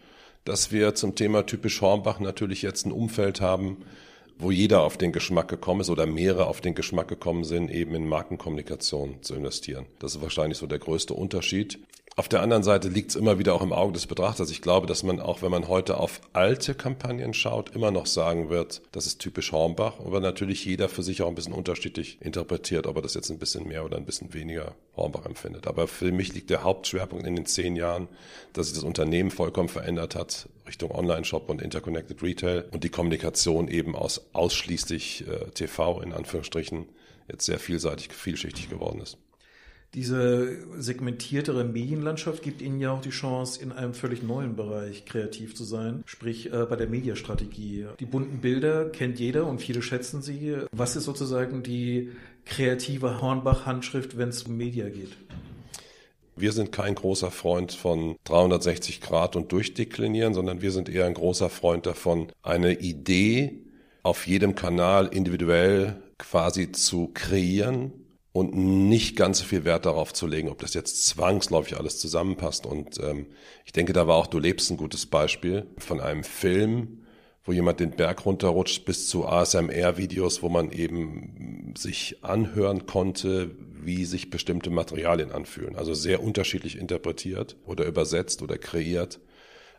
dass wir zum Thema typisch Hornbach natürlich jetzt ein Umfeld haben, wo jeder auf den Geschmack gekommen ist oder mehrere auf den Geschmack gekommen sind, eben in Markenkommunikation zu investieren. Das ist wahrscheinlich so der größte Unterschied. Auf der anderen Seite liegt es immer wieder auch im Auge des Betrachters. Ich glaube, dass man auch, wenn man heute auf alte Kampagnen schaut, immer noch sagen wird, das ist typisch Hornbach, aber natürlich jeder für sich auch ein bisschen unterschiedlich interpretiert, ob er das jetzt ein bisschen mehr oder ein bisschen weniger Hornbach empfindet. Aber für mich liegt der Hauptschwerpunkt in den zehn Jahren, dass sich das Unternehmen vollkommen verändert hat, Richtung Online-Shop und Interconnected Retail und die Kommunikation eben aus ausschließlich äh, TV in Anführungsstrichen jetzt sehr vielseitig, vielschichtig geworden ist. Diese segmentiertere Medienlandschaft gibt Ihnen ja auch die Chance, in einem völlig neuen Bereich kreativ zu sein, sprich äh, bei der Mediastrategie. Die bunten Bilder kennt jeder und viele schätzen sie. Was ist sozusagen die kreative Hornbach-Handschrift, wenn es um Media geht? Wir sind kein großer Freund von 360 Grad und durchdeklinieren, sondern wir sind eher ein großer Freund davon, eine Idee auf jedem Kanal individuell quasi zu kreieren und nicht ganz so viel Wert darauf zu legen, ob das jetzt zwangsläufig alles zusammenpasst. Und ähm, ich denke, da war auch Du lebst ein gutes Beispiel von einem Film, wo jemand den Berg runterrutscht, bis zu ASMR-Videos, wo man eben sich anhören konnte, wie sich bestimmte Materialien anfühlen. Also sehr unterschiedlich interpretiert oder übersetzt oder kreiert.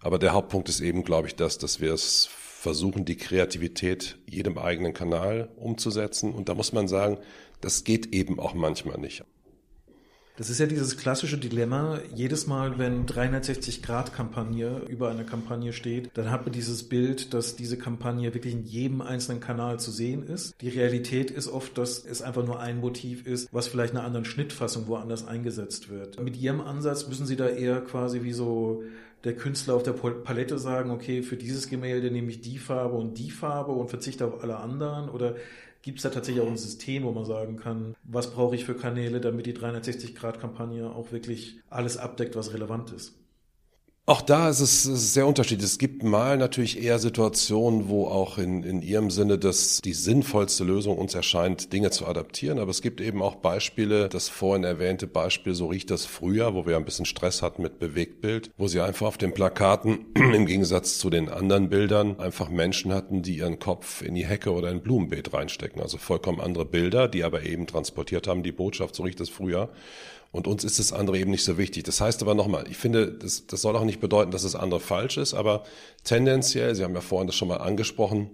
Aber der Hauptpunkt ist eben, glaube ich, das, dass wir es versuchen, die Kreativität jedem eigenen Kanal umzusetzen. Und da muss man sagen, das geht eben auch manchmal nicht. Das ist ja dieses klassische Dilemma. Jedes Mal, wenn 360-Grad-Kampagne über eine Kampagne steht, dann hat man dieses Bild, dass diese Kampagne wirklich in jedem einzelnen Kanal zu sehen ist. Die Realität ist oft, dass es einfach nur ein Motiv ist, was vielleicht in einer anderen Schnittfassung woanders eingesetzt wird. Mit Ihrem Ansatz müssen Sie da eher quasi wie so der Künstler auf der Palette sagen, okay, für dieses Gemälde nehme ich die Farbe und die Farbe und verzichte auf alle anderen? Oder Gibt es da tatsächlich auch ein System, wo man sagen kann, was brauche ich für Kanäle, damit die 360-Grad-Kampagne auch wirklich alles abdeckt, was relevant ist? Auch da ist es sehr unterschiedlich. Es gibt mal natürlich eher Situationen, wo auch in, in Ihrem Sinne das die sinnvollste Lösung uns erscheint, Dinge zu adaptieren. Aber es gibt eben auch Beispiele, das vorhin erwähnte Beispiel, so riecht das früher, wo wir ein bisschen Stress hatten mit Bewegtbild, wo sie einfach auf den Plakaten im Gegensatz zu den anderen Bildern einfach Menschen hatten, die ihren Kopf in die Hecke oder in ein Blumenbeet reinstecken. Also vollkommen andere Bilder, die aber eben transportiert haben, die Botschaft, so riecht das früher. Und uns ist das andere eben nicht so wichtig. Das heißt aber nochmal, ich finde, das, das soll auch nicht bedeuten, dass das andere falsch ist, aber tendenziell, Sie haben ja vorhin das schon mal angesprochen,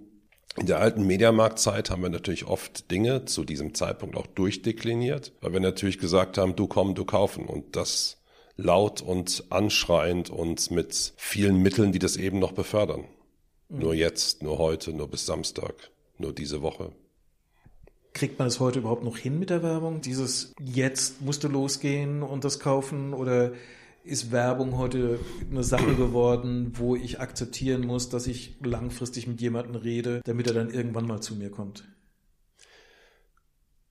in der alten Mediamarktzeit haben wir natürlich oft Dinge zu diesem Zeitpunkt auch durchdekliniert, weil wir natürlich gesagt haben, du komm, du kaufen und das laut und anschreiend und mit vielen Mitteln, die das eben noch befördern. Mhm. Nur jetzt, nur heute, nur bis Samstag, nur diese Woche. Kriegt man es heute überhaupt noch hin mit der Werbung? Dieses jetzt musst du losgehen und das kaufen oder ist Werbung heute eine Sache geworden, wo ich akzeptieren muss, dass ich langfristig mit jemandem rede, damit er dann irgendwann mal zu mir kommt?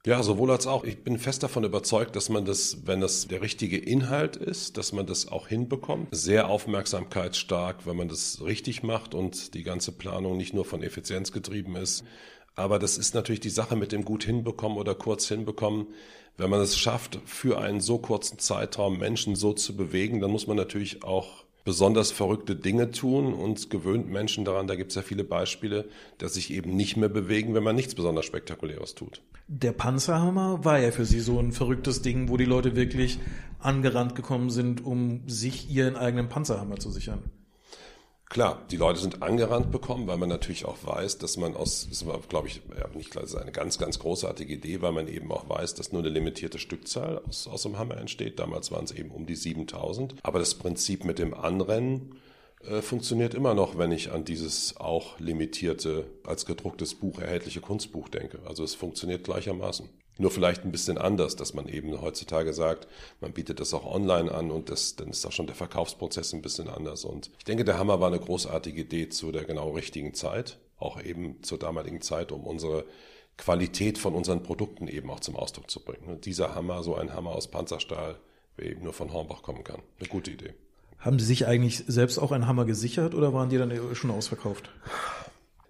Ja, sowohl als auch. Ich bin fest davon überzeugt, dass man das, wenn das der richtige Inhalt ist, dass man das auch hinbekommt. Sehr aufmerksamkeitsstark, wenn man das richtig macht und die ganze Planung nicht nur von Effizienz getrieben ist. Aber das ist natürlich die Sache mit dem gut hinbekommen oder kurz hinbekommen. Wenn man es schafft, für einen so kurzen Zeitraum Menschen so zu bewegen, dann muss man natürlich auch besonders verrückte Dinge tun und gewöhnt Menschen daran, da gibt es ja viele Beispiele, dass sich eben nicht mehr bewegen, wenn man nichts besonders Spektakuläres tut. Der Panzerhammer war ja für Sie so ein verrücktes Ding, wo die Leute wirklich angerannt gekommen sind, um sich ihren eigenen Panzerhammer zu sichern. Klar, die Leute sind angerannt bekommen, weil man natürlich auch weiß, dass man aus, das war, glaube ich, ja, nicht klar, das ist eine ganz, ganz großartige Idee, weil man eben auch weiß, dass nur eine limitierte Stückzahl aus, aus dem Hammer entsteht. Damals waren es eben um die 7000. Aber das Prinzip mit dem Anrennen äh, funktioniert immer noch, wenn ich an dieses auch limitierte, als gedrucktes Buch erhältliche Kunstbuch denke. Also es funktioniert gleichermaßen. Nur vielleicht ein bisschen anders, dass man eben heutzutage sagt, man bietet das auch online an und das, dann ist auch schon der Verkaufsprozess ein bisschen anders. Und ich denke, der Hammer war eine großartige Idee zu der genau richtigen Zeit, auch eben zur damaligen Zeit, um unsere Qualität von unseren Produkten eben auch zum Ausdruck zu bringen. Und dieser Hammer, so ein Hammer aus Panzerstahl, der eben nur von Hornbach kommen kann. Eine gute Idee. Haben Sie sich eigentlich selbst auch einen Hammer gesichert oder waren die dann schon ausverkauft?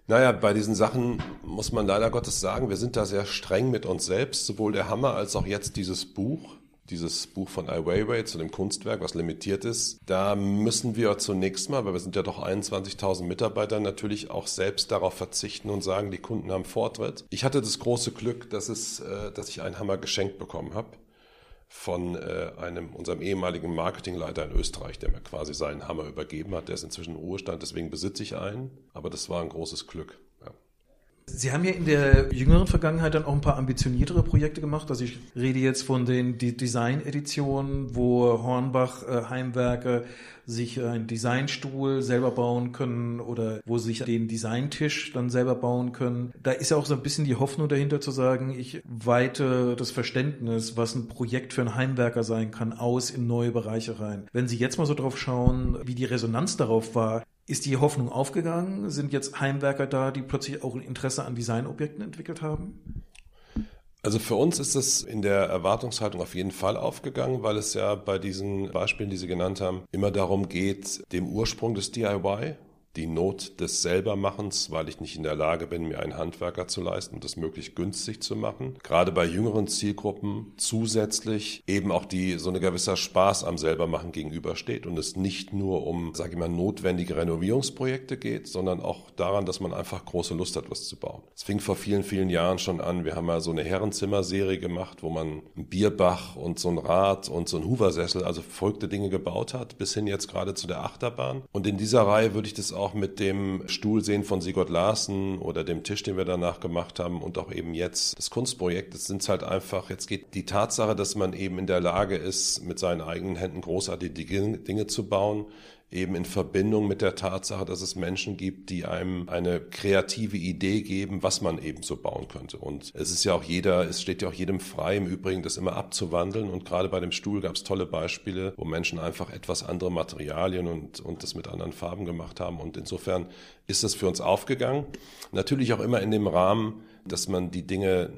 Naja, bei diesen Sachen muss man leider Gottes sagen, wir sind da sehr streng mit uns selbst, sowohl der Hammer als auch jetzt dieses Buch. Dieses Buch von Ai Weiwei zu dem Kunstwerk, was limitiert ist, da müssen wir zunächst mal, weil wir sind ja doch 21.000 Mitarbeiter, natürlich auch selbst darauf verzichten und sagen, die Kunden haben Vortritt. Ich hatte das große Glück, dass, es, äh, dass ich einen Hammer geschenkt bekommen habe von äh, einem unserem ehemaligen Marketingleiter in Österreich, der mir quasi seinen Hammer übergeben hat. Der ist inzwischen im Ruhestand, deswegen besitze ich einen. Aber das war ein großes Glück. Sie haben ja in der jüngeren Vergangenheit dann auch ein paar ambitioniertere Projekte gemacht. Also ich rede jetzt von den Design-Editionen, wo Hornbach äh, Heimwerke sich einen Designstuhl selber bauen können oder wo sie sich den Designtisch dann selber bauen können. Da ist ja auch so ein bisschen die Hoffnung dahinter zu sagen, ich weite das Verständnis, was ein Projekt für einen Heimwerker sein kann, aus in neue Bereiche rein. Wenn Sie jetzt mal so drauf schauen, wie die Resonanz darauf war, ist die Hoffnung aufgegangen? Sind jetzt Heimwerker da, die plötzlich auch ein Interesse an Designobjekten entwickelt haben? Also für uns ist es in der Erwartungshaltung auf jeden Fall aufgegangen, weil es ja bei diesen Beispielen, die Sie genannt haben, immer darum geht, dem Ursprung des DIY, die Not des Selbermachens, weil ich nicht in der Lage bin, mir einen Handwerker zu leisten und das möglichst günstig zu machen. Gerade bei jüngeren Zielgruppen zusätzlich eben auch die so eine gewisser Spaß am Selbermachen gegenübersteht und es nicht nur um, sage ich mal, notwendige Renovierungsprojekte geht, sondern auch daran, dass man einfach große Lust hat, was zu bauen. Es fing vor vielen, vielen Jahren schon an. Wir haben mal so eine Herrenzimmerserie gemacht, wo man ein Bierbach und so ein Rad und so ein Hoover-Sessel, also verrückte Dinge gebaut hat, bis hin jetzt gerade zu der Achterbahn. Und in dieser Reihe würde ich das auch auch mit dem Stuhl sehen von Sigurd Larsen oder dem Tisch, den wir danach gemacht haben und auch eben jetzt das Kunstprojekt. Das sind halt einfach, jetzt geht die Tatsache, dass man eben in der Lage ist, mit seinen eigenen Händen großartige Dinge zu bauen, eben in Verbindung mit der Tatsache, dass es Menschen gibt, die einem eine kreative Idee geben, was man eben so bauen könnte. Und es ist ja auch jeder, es steht ja auch jedem frei, im Übrigen das immer abzuwandeln. Und gerade bei dem Stuhl gab es tolle Beispiele, wo Menschen einfach etwas andere Materialien und, und das mit anderen Farben gemacht haben. Und insofern ist das für uns aufgegangen. Natürlich auch immer in dem Rahmen, dass man die Dinge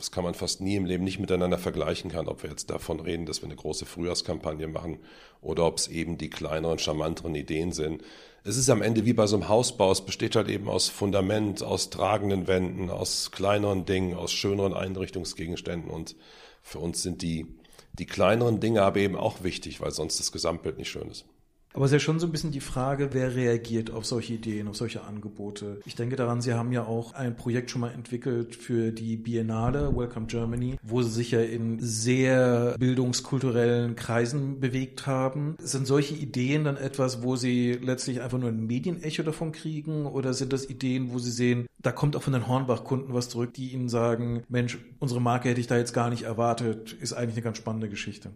das kann man fast nie im Leben nicht miteinander vergleichen kann, ob wir jetzt davon reden, dass wir eine große Frühjahrskampagne machen oder ob es eben die kleineren, charmanteren Ideen sind. Es ist am Ende wie bei so einem Hausbau, es besteht halt eben aus Fundament, aus tragenden Wänden, aus kleineren Dingen, aus schöneren Einrichtungsgegenständen und für uns sind die, die kleineren Dinge aber eben auch wichtig, weil sonst das Gesamtbild nicht schön ist. Aber es ist ja schon so ein bisschen die Frage, wer reagiert auf solche Ideen, auf solche Angebote. Ich denke daran, Sie haben ja auch ein Projekt schon mal entwickelt für die Biennale Welcome Germany, wo Sie sich ja in sehr bildungskulturellen Kreisen bewegt haben. Sind solche Ideen dann etwas, wo Sie letztlich einfach nur ein Medienecho davon kriegen oder sind das Ideen, wo Sie sehen, da kommt auch von den Hornbach-Kunden was zurück, die Ihnen sagen, Mensch, unsere Marke hätte ich da jetzt gar nicht erwartet, ist eigentlich eine ganz spannende Geschichte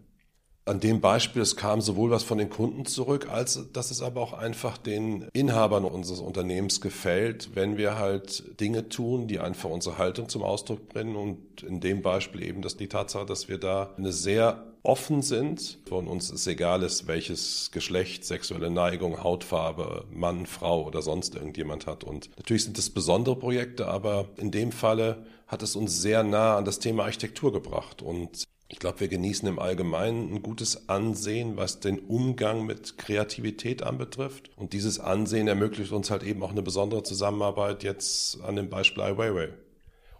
an dem Beispiel, es kam sowohl was von den Kunden zurück, als dass es aber auch einfach den Inhabern unseres Unternehmens gefällt, wenn wir halt Dinge tun, die einfach unsere Haltung zum Ausdruck bringen. Und in dem Beispiel eben, dass die Tatsache, dass wir da eine sehr offen sind. Von uns ist egal ist, welches Geschlecht, sexuelle Neigung, Hautfarbe, Mann, Frau oder sonst irgendjemand hat. Und natürlich sind es besondere Projekte, aber in dem Falle hat es uns sehr nah an das Thema Architektur gebracht. Und ich glaube, wir genießen im Allgemeinen ein gutes Ansehen, was den Umgang mit Kreativität anbetrifft. Und dieses Ansehen ermöglicht uns halt eben auch eine besondere Zusammenarbeit jetzt an dem Beispiel Ai Weiwei.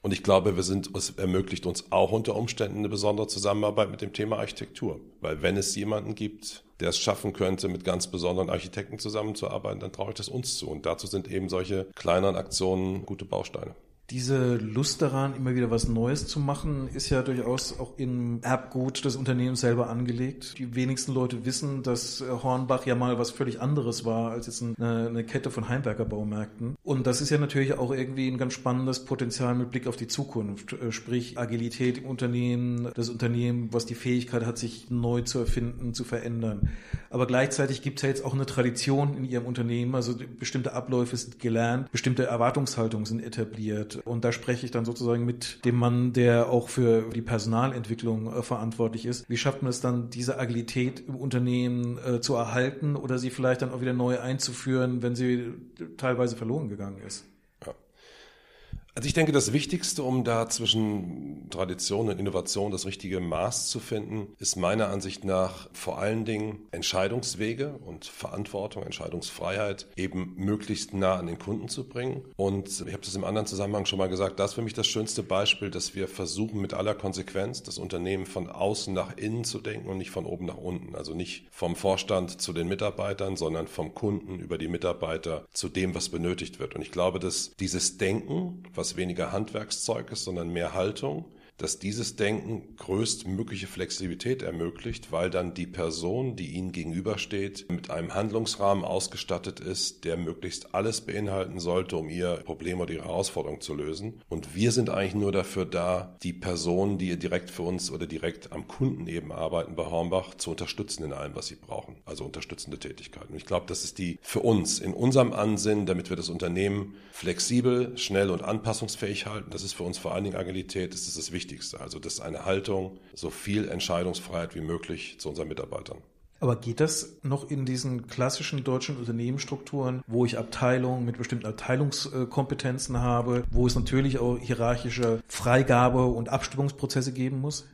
Und ich glaube, wir sind, es ermöglicht uns auch unter Umständen eine besondere Zusammenarbeit mit dem Thema Architektur. Weil wenn es jemanden gibt, der es schaffen könnte, mit ganz besonderen Architekten zusammenzuarbeiten, dann traue ich das uns zu. Und dazu sind eben solche kleineren Aktionen gute Bausteine. Diese Lust daran, immer wieder was Neues zu machen, ist ja durchaus auch im Erbgut des Unternehmens selber angelegt. Die wenigsten Leute wissen, dass Hornbach ja mal was völlig anderes war als jetzt eine, eine Kette von Heimwerkerbaumärkten. Und das ist ja natürlich auch irgendwie ein ganz spannendes Potenzial mit Blick auf die Zukunft. Äh, sprich Agilität im Unternehmen, das Unternehmen, was die Fähigkeit hat, sich neu zu erfinden, zu verändern. Aber gleichzeitig gibt es ja jetzt auch eine Tradition in Ihrem Unternehmen. Also bestimmte Abläufe sind gelernt, bestimmte Erwartungshaltungen sind etabliert. Und da spreche ich dann sozusagen mit dem Mann, der auch für die Personalentwicklung äh, verantwortlich ist. Wie schafft man es dann, diese Agilität im Unternehmen äh, zu erhalten oder sie vielleicht dann auch wieder neu einzuführen, wenn sie teilweise verloren gegangen ist? Also ich denke, das Wichtigste, um da zwischen Tradition und Innovation das richtige Maß zu finden, ist meiner Ansicht nach vor allen Dingen Entscheidungswege und Verantwortung, Entscheidungsfreiheit eben möglichst nah an den Kunden zu bringen. Und ich habe das im anderen Zusammenhang schon mal gesagt, das ist für mich das schönste Beispiel, dass wir versuchen mit aller Konsequenz das Unternehmen von außen nach innen zu denken und nicht von oben nach unten. Also nicht vom Vorstand zu den Mitarbeitern, sondern vom Kunden über die Mitarbeiter zu dem, was benötigt wird. Und ich glaube, dass dieses Denken, was was weniger Handwerkszeug ist, sondern mehr Haltung dass dieses Denken größtmögliche Flexibilität ermöglicht, weil dann die Person, die Ihnen gegenübersteht, mit einem Handlungsrahmen ausgestattet ist, der möglichst alles beinhalten sollte, um Ihr Problem oder Ihre Herausforderung zu lösen. Und wir sind eigentlich nur dafür da, die Personen, die direkt für uns oder direkt am Kunden eben arbeiten bei Hornbach, zu unterstützen in allem, was sie brauchen. Also unterstützende Tätigkeiten. Und ich glaube, das ist die für uns in unserem Ansinnen, damit wir das Unternehmen flexibel, schnell und anpassungsfähig halten. Das ist für uns vor allen Dingen Agilität. Das ist das Wichtigste Wichtigste. Also das ist eine Haltung, so viel Entscheidungsfreiheit wie möglich zu unseren Mitarbeitern. Aber geht das noch in diesen klassischen deutschen Unternehmensstrukturen, wo ich Abteilungen mit bestimmten Abteilungskompetenzen habe, wo es natürlich auch hierarchische Freigabe- und Abstimmungsprozesse geben muss?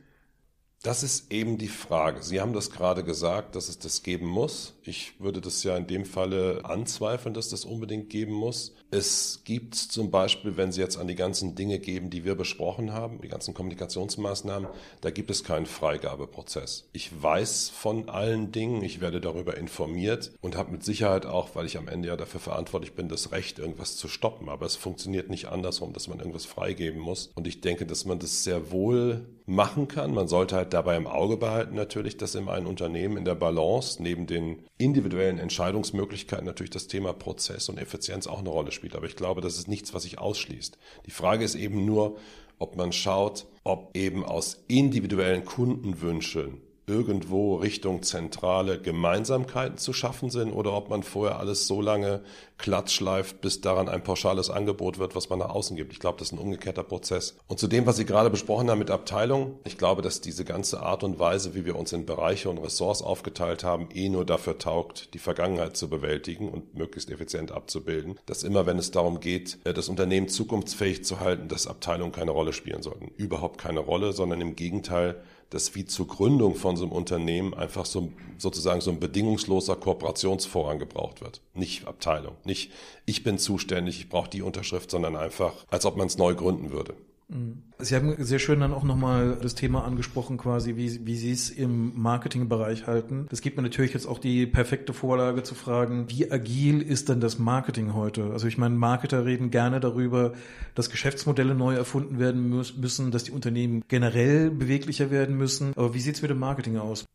Das ist eben die Frage. Sie haben das gerade gesagt, dass es das geben muss. Ich würde das ja in dem Falle anzweifeln, dass das unbedingt geben muss. Es gibt zum Beispiel, wenn Sie jetzt an die ganzen Dinge geben, die wir besprochen haben, die ganzen Kommunikationsmaßnahmen, da gibt es keinen Freigabeprozess. Ich weiß von allen Dingen, ich werde darüber informiert und habe mit Sicherheit auch, weil ich am Ende ja dafür verantwortlich bin, das Recht, irgendwas zu stoppen. Aber es funktioniert nicht andersrum, dass man irgendwas freigeben muss. Und ich denke, dass man das sehr wohl machen kann. Man sollte halt dabei im Auge behalten natürlich, dass in einem Unternehmen in der Balance neben den individuellen Entscheidungsmöglichkeiten natürlich das Thema Prozess und Effizienz auch eine Rolle spielt. Aber ich glaube, das ist nichts, was sich ausschließt. Die Frage ist eben nur, ob man schaut, ob eben aus individuellen Kundenwünschen irgendwo Richtung zentrale Gemeinsamkeiten zu schaffen sind oder ob man vorher alles so lange glatt schleift, bis daran ein pauschales Angebot wird, was man nach außen gibt. Ich glaube, das ist ein umgekehrter Prozess. Und zu dem, was Sie gerade besprochen haben mit Abteilung, ich glaube, dass diese ganze Art und Weise, wie wir uns in Bereiche und Ressorts aufgeteilt haben, eh nur dafür taugt, die Vergangenheit zu bewältigen und möglichst effizient abzubilden. Dass immer, wenn es darum geht, äh, das Unternehmen zukunftsfähig zu halten, dass Abteilungen keine Rolle spielen sollten. Überhaupt keine Rolle, sondern im Gegenteil, dass wie zur Gründung von so einem Unternehmen einfach so sozusagen so ein bedingungsloser Kooperationsvorrang gebraucht wird. Nicht Abteilung, nicht ich bin zuständig, ich brauche die Unterschrift, sondern einfach, als ob man es neu gründen würde. Mhm. Sie haben sehr schön dann auch nochmal das Thema angesprochen, quasi, wie, wie Sie es im Marketingbereich halten. Das gibt mir natürlich jetzt auch die perfekte Vorlage zu fragen, wie agil ist denn das Marketing heute? Also ich meine, Marketer reden gerne darüber, dass Geschäftsmodelle neu erfunden werden müssen, dass die Unternehmen generell beweglicher werden müssen. Aber wie sieht es mit dem Marketing aus?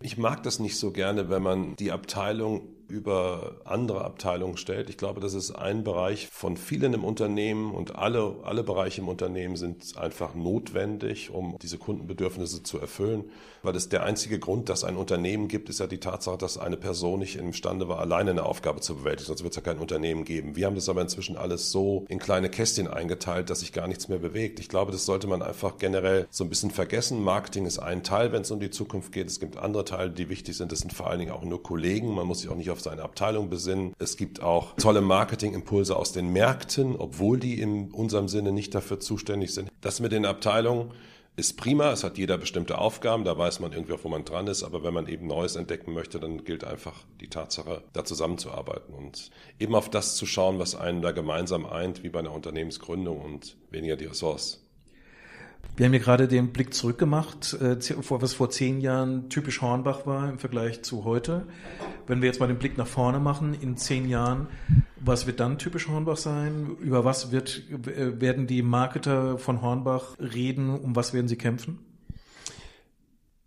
Ich mag das nicht so gerne, wenn man die Abteilung über andere Abteilungen stellt. Ich glaube, das ist ein Bereich von vielen im Unternehmen und alle, alle Bereiche im Unternehmen sind einfach notwendig, um diese Kundenbedürfnisse zu erfüllen. Weil es der einzige Grund, dass ein Unternehmen gibt, ist ja die Tatsache, dass eine Person nicht imstande war, alleine eine Aufgabe zu bewältigen. Sonst wird es ja kein Unternehmen geben. Wir haben das aber inzwischen alles so in kleine Kästchen eingeteilt, dass sich gar nichts mehr bewegt. Ich glaube, das sollte man einfach generell so ein bisschen vergessen. Marketing ist ein Teil, wenn es um die Zukunft geht. Es gibt andere Teile, die wichtig sind. Das sind vor allen Dingen auch nur Kollegen. Man muss sich auch nicht auf seine Abteilung besinnen. Es gibt auch tolle Marketingimpulse aus den Märkten, obwohl die in unserem Sinne nicht dafür zuständig sind. Das mit den Abteilungen ist prima. Es hat jeder bestimmte Aufgaben, da weiß man irgendwie, wo man dran ist. Aber wenn man eben Neues entdecken möchte, dann gilt einfach die Tatsache, da zusammenzuarbeiten und eben auf das zu schauen, was einen da gemeinsam eint, wie bei einer Unternehmensgründung und weniger die Ressource. Wir haben ja gerade den Blick zurückgemacht, äh, was vor zehn Jahren typisch Hornbach war im Vergleich zu heute. Wenn wir jetzt mal den Blick nach vorne machen, in zehn Jahren, was wird dann typisch Hornbach sein? Über was wird, äh, werden die Marketer von Hornbach reden? Um was werden sie kämpfen?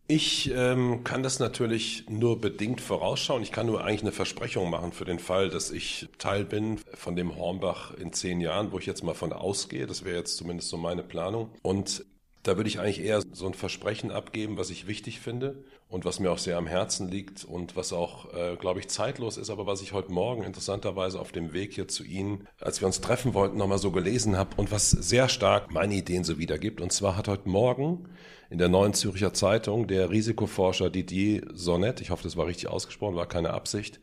Ich ähm, kann das natürlich nur bedingt vorausschauen. Ich kann nur eigentlich eine Versprechung machen für den Fall, dass ich Teil bin von dem Hornbach in zehn Jahren, wo ich jetzt mal von ausgehe. Das wäre jetzt zumindest so meine Planung. Und da würde ich eigentlich eher so ein Versprechen abgeben, was ich wichtig finde und was mir auch sehr am Herzen liegt und was auch, äh, glaube ich, zeitlos ist, aber was ich heute Morgen interessanterweise auf dem Weg hier zu Ihnen, als wir uns treffen wollten, nochmal so gelesen habe und was sehr stark meine Ideen so wiedergibt. Und zwar hat heute Morgen in der Neuen Zürcher Zeitung der Risikoforscher Didier Sonnet, ich hoffe, das war richtig ausgesprochen, war keine Absicht,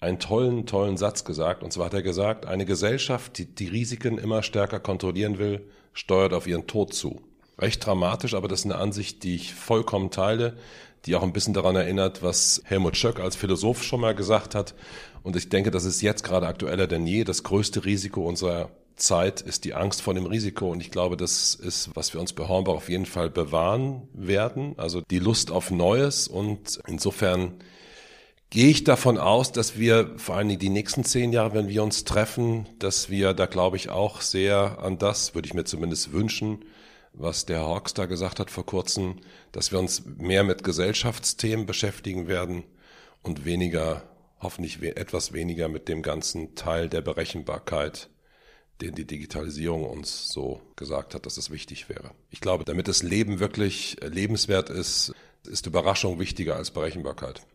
einen tollen, tollen Satz gesagt. Und zwar hat er gesagt, eine Gesellschaft, die die Risiken immer stärker kontrollieren will, steuert auf ihren Tod zu recht dramatisch, aber das ist eine Ansicht, die ich vollkommen teile, die auch ein bisschen daran erinnert, was Helmut Schöck als Philosoph schon mal gesagt hat. Und ich denke, das ist jetzt gerade aktueller denn je. Das größte Risiko unserer Zeit ist die Angst vor dem Risiko. Und ich glaube, das ist, was wir uns bei Hornbach auf jeden Fall bewahren werden. Also die Lust auf Neues. Und insofern gehe ich davon aus, dass wir vor allen Dingen die nächsten zehn Jahre, wenn wir uns treffen, dass wir da, glaube ich, auch sehr an das, würde ich mir zumindest wünschen, was der Hawks da gesagt hat vor kurzem, dass wir uns mehr mit Gesellschaftsthemen beschäftigen werden und weniger, hoffentlich etwas weniger mit dem ganzen Teil der Berechenbarkeit, den die Digitalisierung uns so gesagt hat, dass es wichtig wäre. Ich glaube, damit das Leben wirklich lebenswert ist, ist Überraschung wichtiger als Berechenbarkeit.